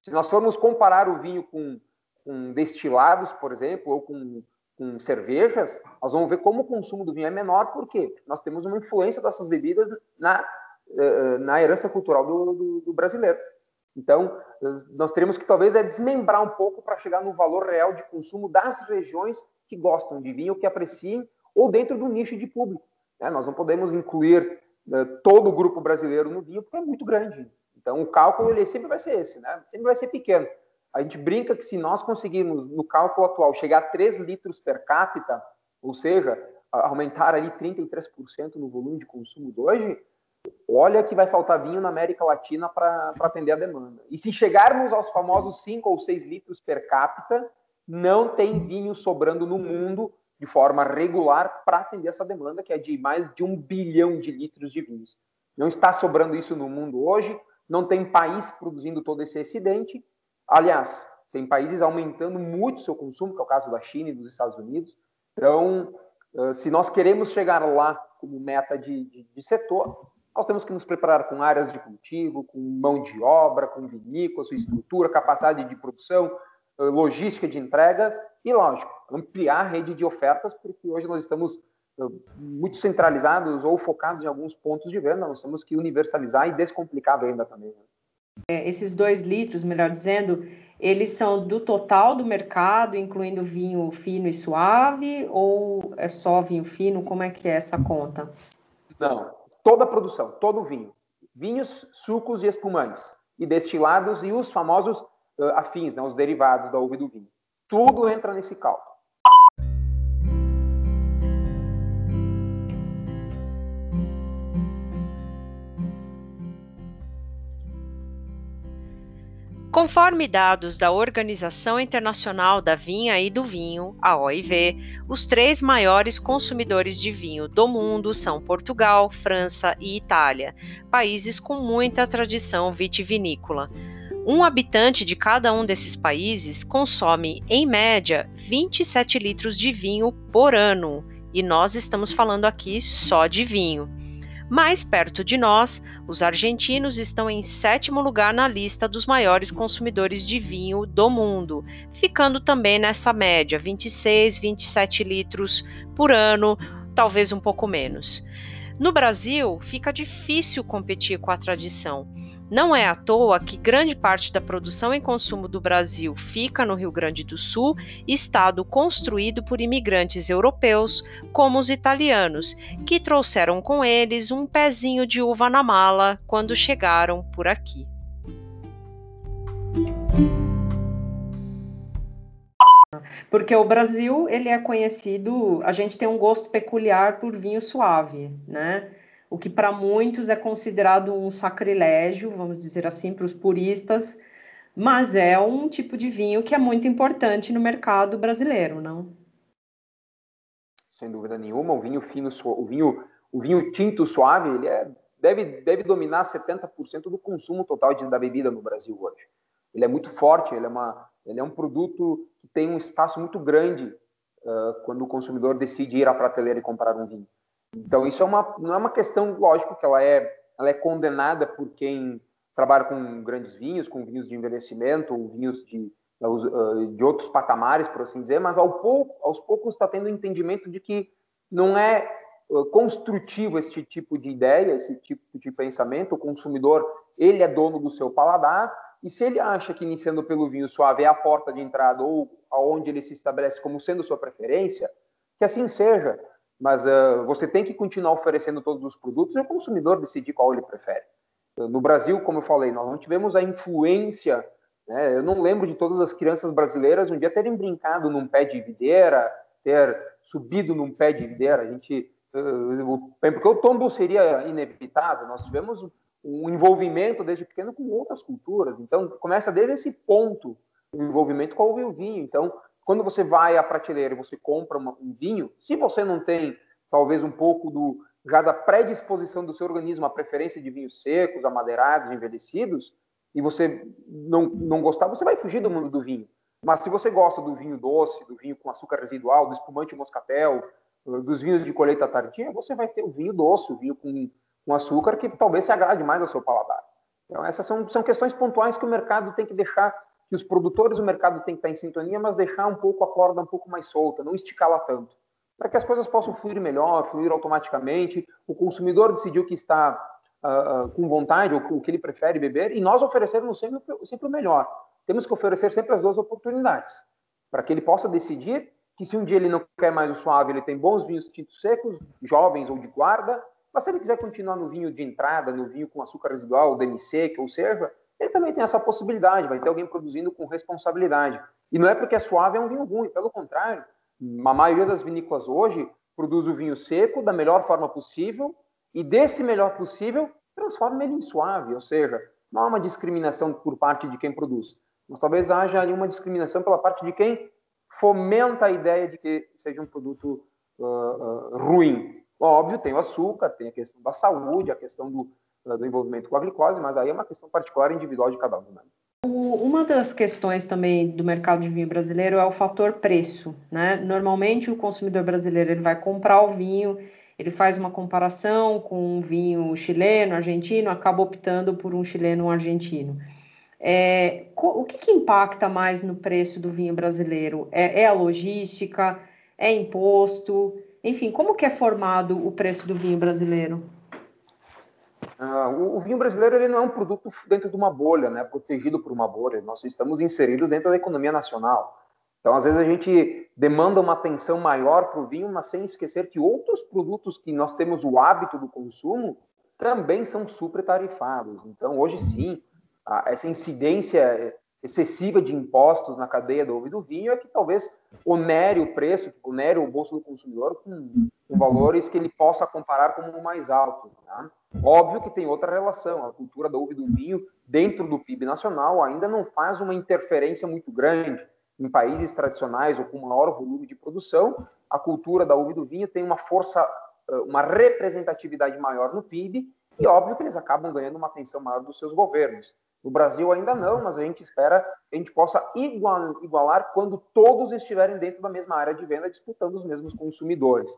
Se nós formos comparar o vinho com, com destilados, por exemplo, ou com, com, cervejas, nós vamos ver como o consumo do vinho é menor, porque nós temos uma influência dessas bebidas na, eh, na herança cultural do, do, do brasileiro. Então, nós teríamos que talvez é desmembrar um pouco para chegar no valor real de consumo das regiões que gostam de vinho, que apreciem, ou dentro do nicho de público. Né? Nós não podemos incluir né, todo o grupo brasileiro no vinho, porque é muito grande. Então, o cálculo ele sempre vai ser esse, né? sempre vai ser pequeno. A gente brinca que se nós conseguirmos, no cálculo atual, chegar a 3 litros per capita, ou seja, aumentar ali 33% no volume de consumo de hoje, olha que vai faltar vinho na América Latina para atender a demanda. E se chegarmos aos famosos 5 ou 6 litros per capita, não tem vinho sobrando no mundo de forma regular para atender essa demanda, que é de mais de um bilhão de litros de vinhos. Não está sobrando isso no mundo hoje, não tem país produzindo todo esse excedente. Aliás, tem países aumentando muito seu consumo, que é o caso da China e dos Estados Unidos. Então, se nós queremos chegar lá como meta de, de, de setor, nós temos que nos preparar com áreas de cultivo, com mão de obra, com vinícola, sua estrutura, capacidade de produção, logística de entregas e, lógico, ampliar a rede de ofertas, porque hoje nós estamos muito centralizados ou focados em alguns pontos de venda, nós temos que universalizar e descomplicar a venda também. Né? É, esses dois litros, melhor dizendo, eles são do total do mercado, incluindo vinho fino e suave, ou é só vinho fino? Como é que é essa conta? Não, toda a produção, todo o vinho. Vinhos, sucos e espumantes, e destilados e os famosos uh, afins, né, os derivados da uva e do vinho. Tudo entra nesse cálculo. Conforme dados da Organização Internacional da Vinha e do Vinho, a OIV, os três maiores consumidores de vinho do mundo são Portugal, França e Itália, países com muita tradição vitivinícola. Um habitante de cada um desses países consome, em média, 27 litros de vinho por ano, e nós estamos falando aqui só de vinho. Mais perto de nós, os argentinos estão em sétimo lugar na lista dos maiores consumidores de vinho do mundo, ficando também nessa média, 26, 27 litros por ano, talvez um pouco menos. No Brasil, fica difícil competir com a tradição. Não é à toa que grande parte da produção e consumo do Brasil fica no Rio Grande do Sul, estado construído por imigrantes europeus, como os italianos, que trouxeram com eles um pezinho de uva na mala quando chegaram por aqui. Porque o Brasil, ele é conhecido, a gente tem um gosto peculiar por vinho suave, né? O que para muitos é considerado um sacrilégio, vamos dizer assim, para os puristas, mas é um tipo de vinho que é muito importante no mercado brasileiro, não? Sem dúvida nenhuma, o vinho fino, o vinho, o vinho tinto suave, ele é, deve, deve dominar 70% do consumo total de, da bebida no Brasil hoje. Ele é muito forte, ele é, uma, ele é um produto que tem um espaço muito grande uh, quando o consumidor decide ir à prateleira e comprar um vinho. Então, isso é uma, não é uma questão, lógico, que ela é, ela é condenada por quem trabalha com grandes vinhos, com vinhos de envelhecimento, ou vinhos de, de outros patamares, por assim dizer, mas ao pouco, aos poucos está tendo entendimento de que não é construtivo esse tipo de ideia, esse tipo de pensamento. O consumidor, ele é dono do seu paladar, e se ele acha que iniciando pelo vinho suave é a porta de entrada ou aonde ele se estabelece como sendo sua preferência, que assim seja mas uh, você tem que continuar oferecendo todos os produtos e o consumidor decidir qual ele prefere. No Brasil, como eu falei, nós não tivemos a influência, né? eu não lembro de todas as crianças brasileiras um dia terem brincado num pé de videira, ter subido num pé de videira, a gente, uh, porque o tombo seria inevitável, nós tivemos um envolvimento desde pequeno com outras culturas, então começa desde esse ponto, o envolvimento com o vinho, então quando você vai à prateleira e você compra uma, um vinho, se você não tem talvez um pouco do já da predisposição do seu organismo à preferência de vinhos secos, amadeirados, envelhecidos, e você não, não gostar, você vai fugir do mundo do vinho. Mas se você gosta do vinho doce, do vinho com açúcar residual, do espumante moscatel, dos vinhos de colheita tardia, você vai ter o vinho doce, o vinho com, com açúcar, que talvez se agrade mais ao seu paladar. Então, essas são, são questões pontuais que o mercado tem que deixar que os produtores do mercado têm que estar em sintonia, mas deixar um pouco a corda um pouco mais solta, não esticá-la tanto, para que as coisas possam fluir melhor, fluir automaticamente. O consumidor decidiu que está uh, uh, com vontade ou o que ele prefere beber e nós oferecermos sempre, sempre o melhor. Temos que oferecer sempre as duas oportunidades, para que ele possa decidir que se um dia ele não quer mais o suave, ele tem bons vinhos tintos secos, jovens ou de guarda, mas se ele quiser continuar no vinho de entrada, no vinho com açúcar residual, DMC, que ou seja, ele também tem essa possibilidade, vai ter alguém produzindo com responsabilidade. E não é porque é suave é um vinho ruim, pelo contrário, a maioria das vinícolas hoje produz o vinho seco da melhor forma possível e desse melhor possível transforma ele em suave, ou seja, não há uma discriminação por parte de quem produz, mas talvez haja ali uma discriminação pela parte de quem fomenta a ideia de que seja um produto uh, uh, ruim. Óbvio, tem o açúcar, tem a questão da saúde, a questão do, do envolvimento com a glicose, mas aí é uma questão particular individual de cada um. Né? Uma das questões também do mercado de vinho brasileiro é o fator preço, né? Normalmente o consumidor brasileiro ele vai comprar o vinho ele faz uma comparação com um vinho chileno, argentino, acaba optando por um chileno um argentino. É, o que, que, impacta mais no preço do vinho brasileiro? É, é, a logística? É imposto? Enfim, como que é formado o preço do vinho brasileiro? Uh, o, o, vinho brasileiro ele não é um produto dentro de uma bolha, né, protegido por uma bolha. Nós estamos inseridos dentro da economia nacional. Então, às vezes, a gente demanda uma atenção maior para o vinho, mas sem esquecer que outros produtos que nós temos o hábito do consumo também são super tarifados. Então, hoje sim, essa incidência excessiva de impostos na cadeia do ovo e do vinho é que talvez onere o preço, onere o bolso do consumidor com, com valores que ele possa comparar como mais altos. Tá? Óbvio que tem outra relação, a cultura do ovo e do vinho dentro do PIB nacional ainda não faz uma interferência muito grande. Em países tradicionais ou com maior volume de produção, a cultura da uva e do vinho tem uma força, uma representatividade maior no PIB e óbvio que eles acabam ganhando uma atenção maior dos seus governos. No Brasil ainda não, mas a gente espera que a gente possa igualar quando todos estiverem dentro da mesma área de venda, disputando os mesmos consumidores.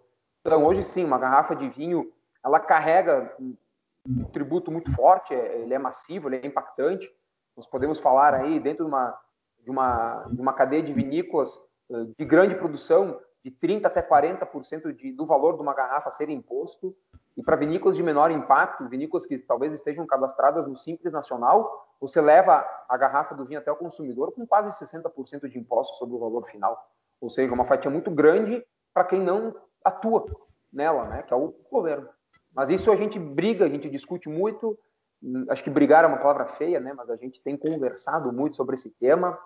Então, hoje sim, uma garrafa de vinho, ela carrega um tributo muito forte, é, ele é massivo, ele é impactante. Nós podemos falar aí dentro de uma, de uma, de uma cadeia de vinícolas eh, de grande produção, de 30% até 40% de, do valor de uma garrafa ser imposto. E para vinícolas de menor impacto, vinícolas que talvez estejam cadastradas no Simples Nacional, você leva a garrafa do vinho até o consumidor com quase 60% de imposto sobre o valor final. Ou seja, uma fatia muito grande para quem não atua nela, né, que é o governo. Mas isso a gente briga, a gente discute muito. Acho que brigar é uma palavra feia, né, mas a gente tem conversado muito sobre esse tema.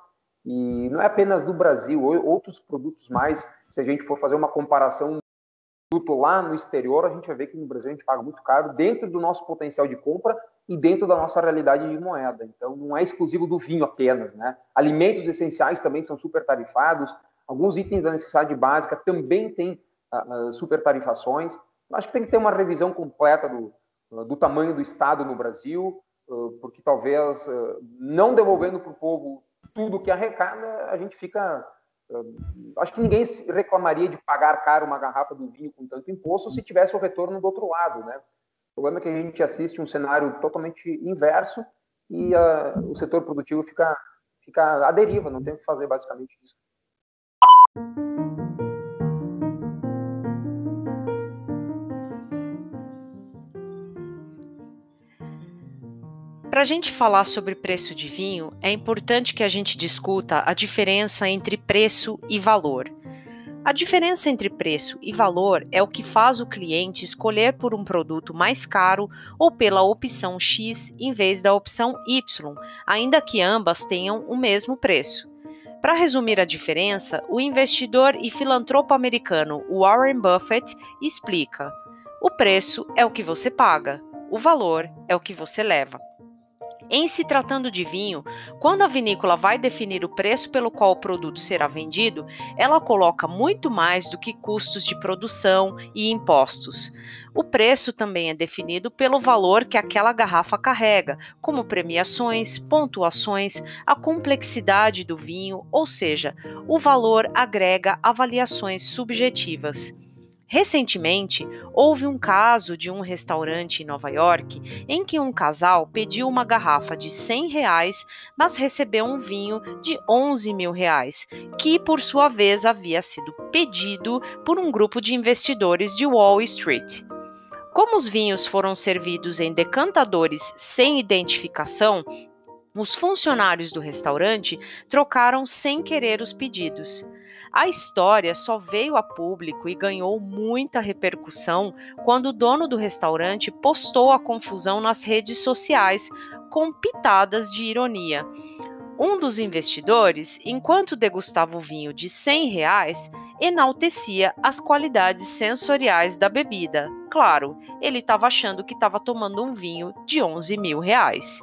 E não é apenas do Brasil, outros produtos mais, se a gente for fazer uma comparação produto lá no exterior, a gente vai ver que no Brasil a gente paga muito caro dentro do nosso potencial de compra e dentro da nossa realidade de moeda. Então, não é exclusivo do vinho apenas, né? Alimentos essenciais também são super tarifados, alguns itens da necessidade básica também têm uh, super tarifações. Acho que tem que ter uma revisão completa do, uh, do tamanho do Estado no Brasil, uh, porque talvez não devolvendo para o povo tudo que arrecada, a gente fica acho que ninguém reclamaria de pagar caro uma garrafa do vinho com tanto imposto se tivesse o retorno do outro lado, né? O problema é que a gente assiste um cenário totalmente inverso e uh, o setor produtivo fica, fica à deriva, não tem o que fazer basicamente isso. Para a gente falar sobre preço de vinho, é importante que a gente discuta a diferença entre preço e valor. A diferença entre preço e valor é o que faz o cliente escolher por um produto mais caro ou pela opção X em vez da opção Y, ainda que ambas tenham o mesmo preço. Para resumir a diferença, o investidor e filantropo americano Warren Buffett explica: o preço é o que você paga, o valor é o que você leva. Em se tratando de vinho, quando a vinícola vai definir o preço pelo qual o produto será vendido, ela coloca muito mais do que custos de produção e impostos. O preço também é definido pelo valor que aquela garrafa carrega, como premiações, pontuações, a complexidade do vinho, ou seja, o valor agrega avaliações subjetivas. Recentemente, houve um caso de um restaurante em Nova York em que um casal pediu uma garrafa de 100 reais, mas recebeu um vinho de 11 mil reais, que por sua vez havia sido pedido por um grupo de investidores de Wall Street. Como os vinhos foram servidos em decantadores sem identificação, os funcionários do restaurante trocaram sem querer os pedidos. A história só veio a público e ganhou muita repercussão quando o dono do restaurante postou a confusão nas redes sociais com pitadas de ironia. Um dos investidores, enquanto degustava o vinho de 100 reais, enaltecia as qualidades sensoriais da bebida. Claro, ele estava achando que estava tomando um vinho de 11 mil reais.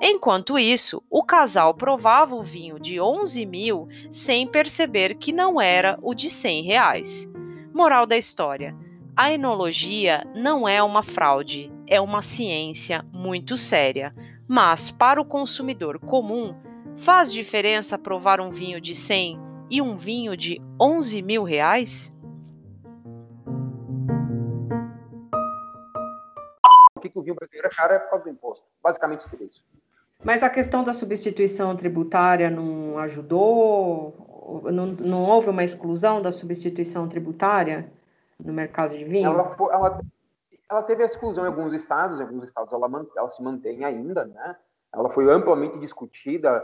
Enquanto isso, o casal provava o vinho de 11 mil sem perceber que não era o de 100 reais. Moral da história: a enologia não é uma fraude, é uma ciência muito séria. Mas para o consumidor comum, faz diferença provar um vinho de 100 e um vinho de 11 mil reais? que o vinho brasileiro é caro é por causa do imposto. Basicamente seria isso. Mas a questão da substituição tributária não ajudou? Não, não houve uma exclusão da substituição tributária no mercado de vinho? Ela, foi, ela, ela teve a exclusão em alguns estados, em alguns estados ela, ela se mantém ainda, né? Ela foi amplamente discutida,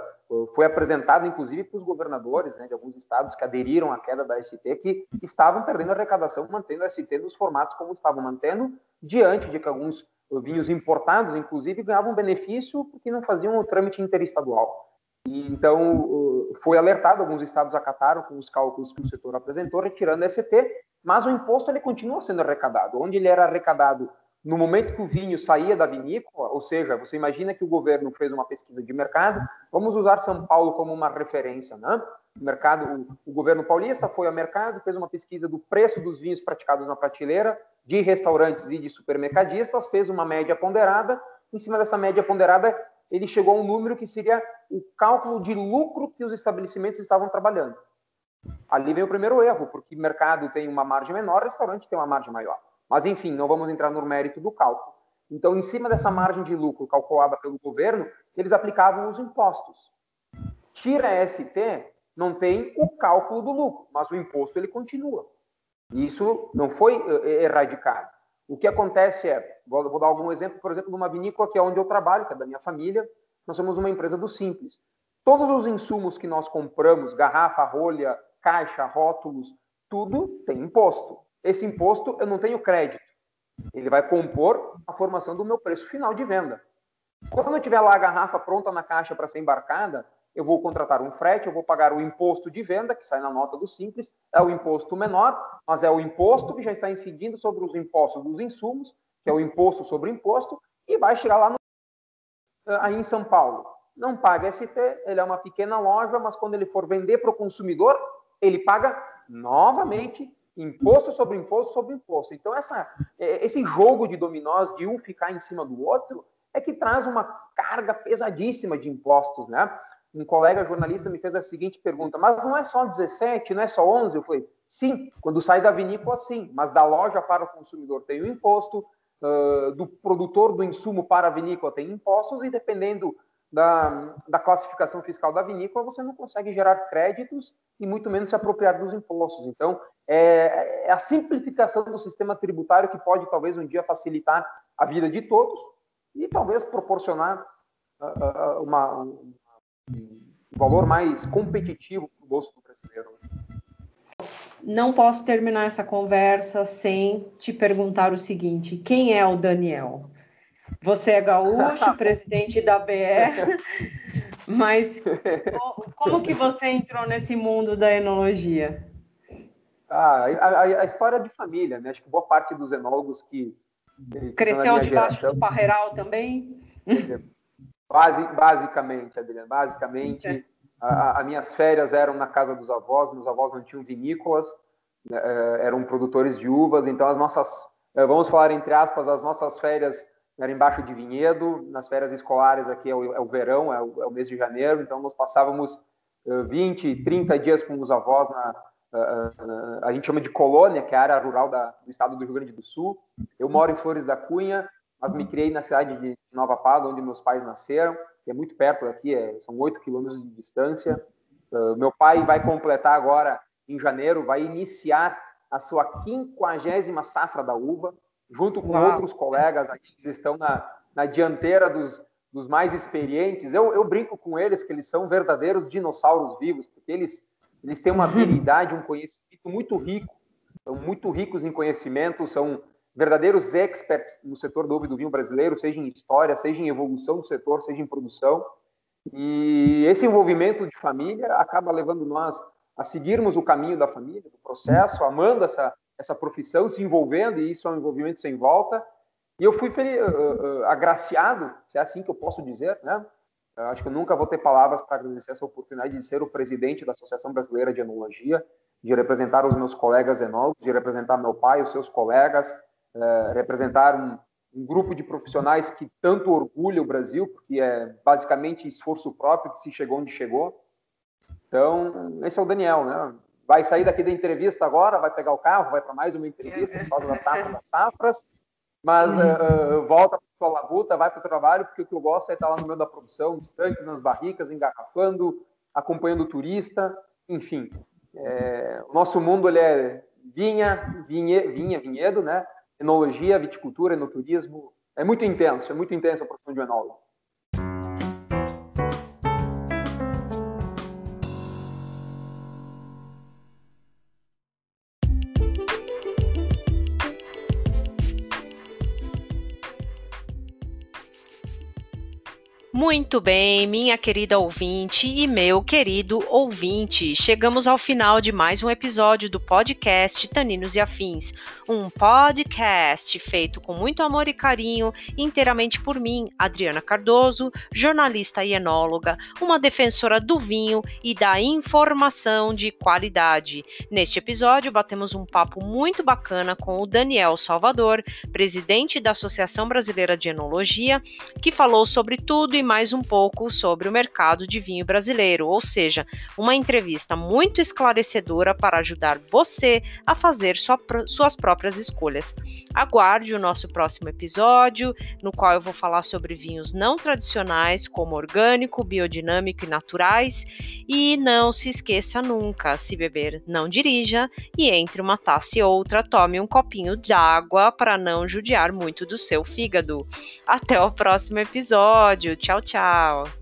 foi apresentada inclusive para os governadores né, de alguns estados que aderiram à queda da ST, que estavam perdendo arrecadação mantendo a ST nos formatos como estavam mantendo, diante de que alguns vinhos importados, inclusive, ganhavam benefício porque não faziam o trâmite interestadual. E, então, foi alertado, alguns estados acataram com os cálculos que o setor apresentou, retirando a ST, mas o imposto ele continua sendo arrecadado. Onde ele era arrecadado no momento que o vinho saía da vinícola, ou seja, você imagina que o governo fez uma pesquisa de mercado, vamos usar São Paulo como uma referência, né? O mercado, o, o governo paulista foi ao mercado, fez uma pesquisa do preço dos vinhos praticados na prateleira de restaurantes e de supermercadistas, fez uma média ponderada, em cima dessa média ponderada, ele chegou a um número que seria o cálculo de lucro que os estabelecimentos estavam trabalhando. Ali vem o primeiro erro, porque mercado tem uma margem menor, restaurante tem uma margem maior. Mas, enfim, não vamos entrar no mérito do cálculo. Então, em cima dessa margem de lucro calculada pelo governo, eles aplicavam os impostos. Tira a ST, não tem o cálculo do lucro, mas o imposto ele continua. Isso não foi uh, erradicado. O que acontece é, vou, dar algum exemplo, por exemplo, de uma vinícola que é onde eu trabalho, que é da minha família, nós somos uma empresa do Simples. Todos os insumos que nós compramos, garrafa, rolha, caixa, rótulos, tudo tem imposto. Esse imposto eu não tenho crédito. Ele vai compor a formação do meu preço final de venda. Quando eu tiver lá a garrafa pronta na caixa para ser embarcada, eu vou contratar um frete, eu vou pagar o imposto de venda, que sai na nota do Simples, é o imposto menor, mas é o imposto que já está incidindo sobre os impostos dos insumos, que é o imposto sobre imposto, e vai chegar lá no... aí em São Paulo. Não paga ST, ele é uma pequena loja, mas quando ele for vender para o consumidor, ele paga novamente imposto sobre imposto sobre imposto. Então, essa, é, esse jogo de dominós, de um ficar em cima do outro, é que traz uma carga pesadíssima de impostos, né? Um colega jornalista me fez a seguinte pergunta: mas não é só 17, não é só 11? Eu falei: sim, quando sai da vinícola, sim, mas da loja para o consumidor tem o imposto, uh, do produtor do insumo para a vinícola tem impostos, e dependendo da, da classificação fiscal da vinícola, você não consegue gerar créditos e muito menos se apropriar dos impostos. Então, é, é, a simplificação do sistema tributário que pode talvez um dia facilitar a vida de todos e talvez proporcionar uh, uma, um, valor mais competitivo para o bolso do brasileiro. Não posso terminar essa conversa sem te perguntar o seguinte: quem é o Daniel? Você é gaúcho, presidente da BR, mas como que você entrou nesse mundo da enologia? Ah, a, a, a história de família, né? Acho que boa parte dos enólogos que. que Cresceu debaixo geração, do parreiral também? Basi, basicamente, Adriana, basicamente. As minhas férias eram na casa dos avós, meus avós não tinham vinícolas, né, eh, eram produtores de uvas, então as nossas, eh, vamos falar entre aspas, as nossas férias era embaixo de vinhedo, nas férias escolares aqui é o, é o verão, é o, é o, mês de janeiro, então nós passávamos uh, 20, 30 dias com os avós na, a gente chama de colônia, que é a área rural da, do estado do Rio Grande do Sul. Eu moro em Flores da Cunha, mas me criei na cidade de Nova Pada, onde meus pais nasceram, que é muito perto daqui, é, são 8 quilômetros de distância. meu pai vai completar agora, em janeiro, vai iniciar a sua quinquagésima safra da uva, junto com Uau. outros colegas aqui que estão na, na dianteira dos, dos mais experientes. Eu, eu brinco com eles que eles são verdadeiros dinossauros vivos, porque eles, eles têm uma habilidade, um conhecimento muito rico, são muito ricos em conhecimento, são verdadeiros experts no setor do do vinho brasileiro, seja em história, seja em evolução do setor, seja em produção. E esse envolvimento de família acaba levando nós a seguirmos o caminho da família, do processo, amando essa, essa profissão, se envolvendo, e isso é um envolvimento sem volta. E eu fui uh, uh, agraciado, se é assim que eu posso dizer, né? Eu acho que eu nunca vou ter palavras para agradecer essa oportunidade de ser o presidente da Associação Brasileira de Enologia, de representar os meus colegas enólogos, de representar meu pai, os seus colegas, uh, representar um, um, grupo de profissionais que tanto orgulha o Brasil, porque é basicamente esforço próprio que se chegou onde chegou. Então, esse é o Daniel, né? vai sair daqui da entrevista agora, vai pegar o carro, vai para mais uma entrevista por causa da safra das safras, mas uh, volta para sua labuta, vai para o trabalho, porque o que eu gosto é estar lá no meio da produção, nos tanques, nas barricas, engarrafando, acompanhando o turista, enfim. É, o nosso mundo ele é vinha, vinhe, vinha, vinhedo, né? Enologia, viticultura, enoturismo. É muito intenso, é muito intenso a profissão de enólogo. Muito bem, minha querida ouvinte e meu querido ouvinte, chegamos ao final de mais um episódio do podcast Taninos e Afins, um podcast feito com muito amor e carinho, inteiramente por mim, Adriana Cardoso, jornalista e enóloga, uma defensora do vinho e da informação de qualidade. Neste episódio, batemos um papo muito bacana com o Daniel Salvador, presidente da Associação Brasileira de Enologia, que falou sobre tudo e mais um pouco sobre o mercado de vinho brasileiro, ou seja, uma entrevista muito esclarecedora para ajudar você a fazer sua, suas próprias escolhas. Aguarde o nosso próximo episódio, no qual eu vou falar sobre vinhos não tradicionais, como orgânico, biodinâmico e naturais. E não se esqueça nunca: se beber, não dirija, e entre uma taça e outra, tome um copinho de água para não judiar muito do seu fígado. Até o próximo episódio. Tchau, tchau.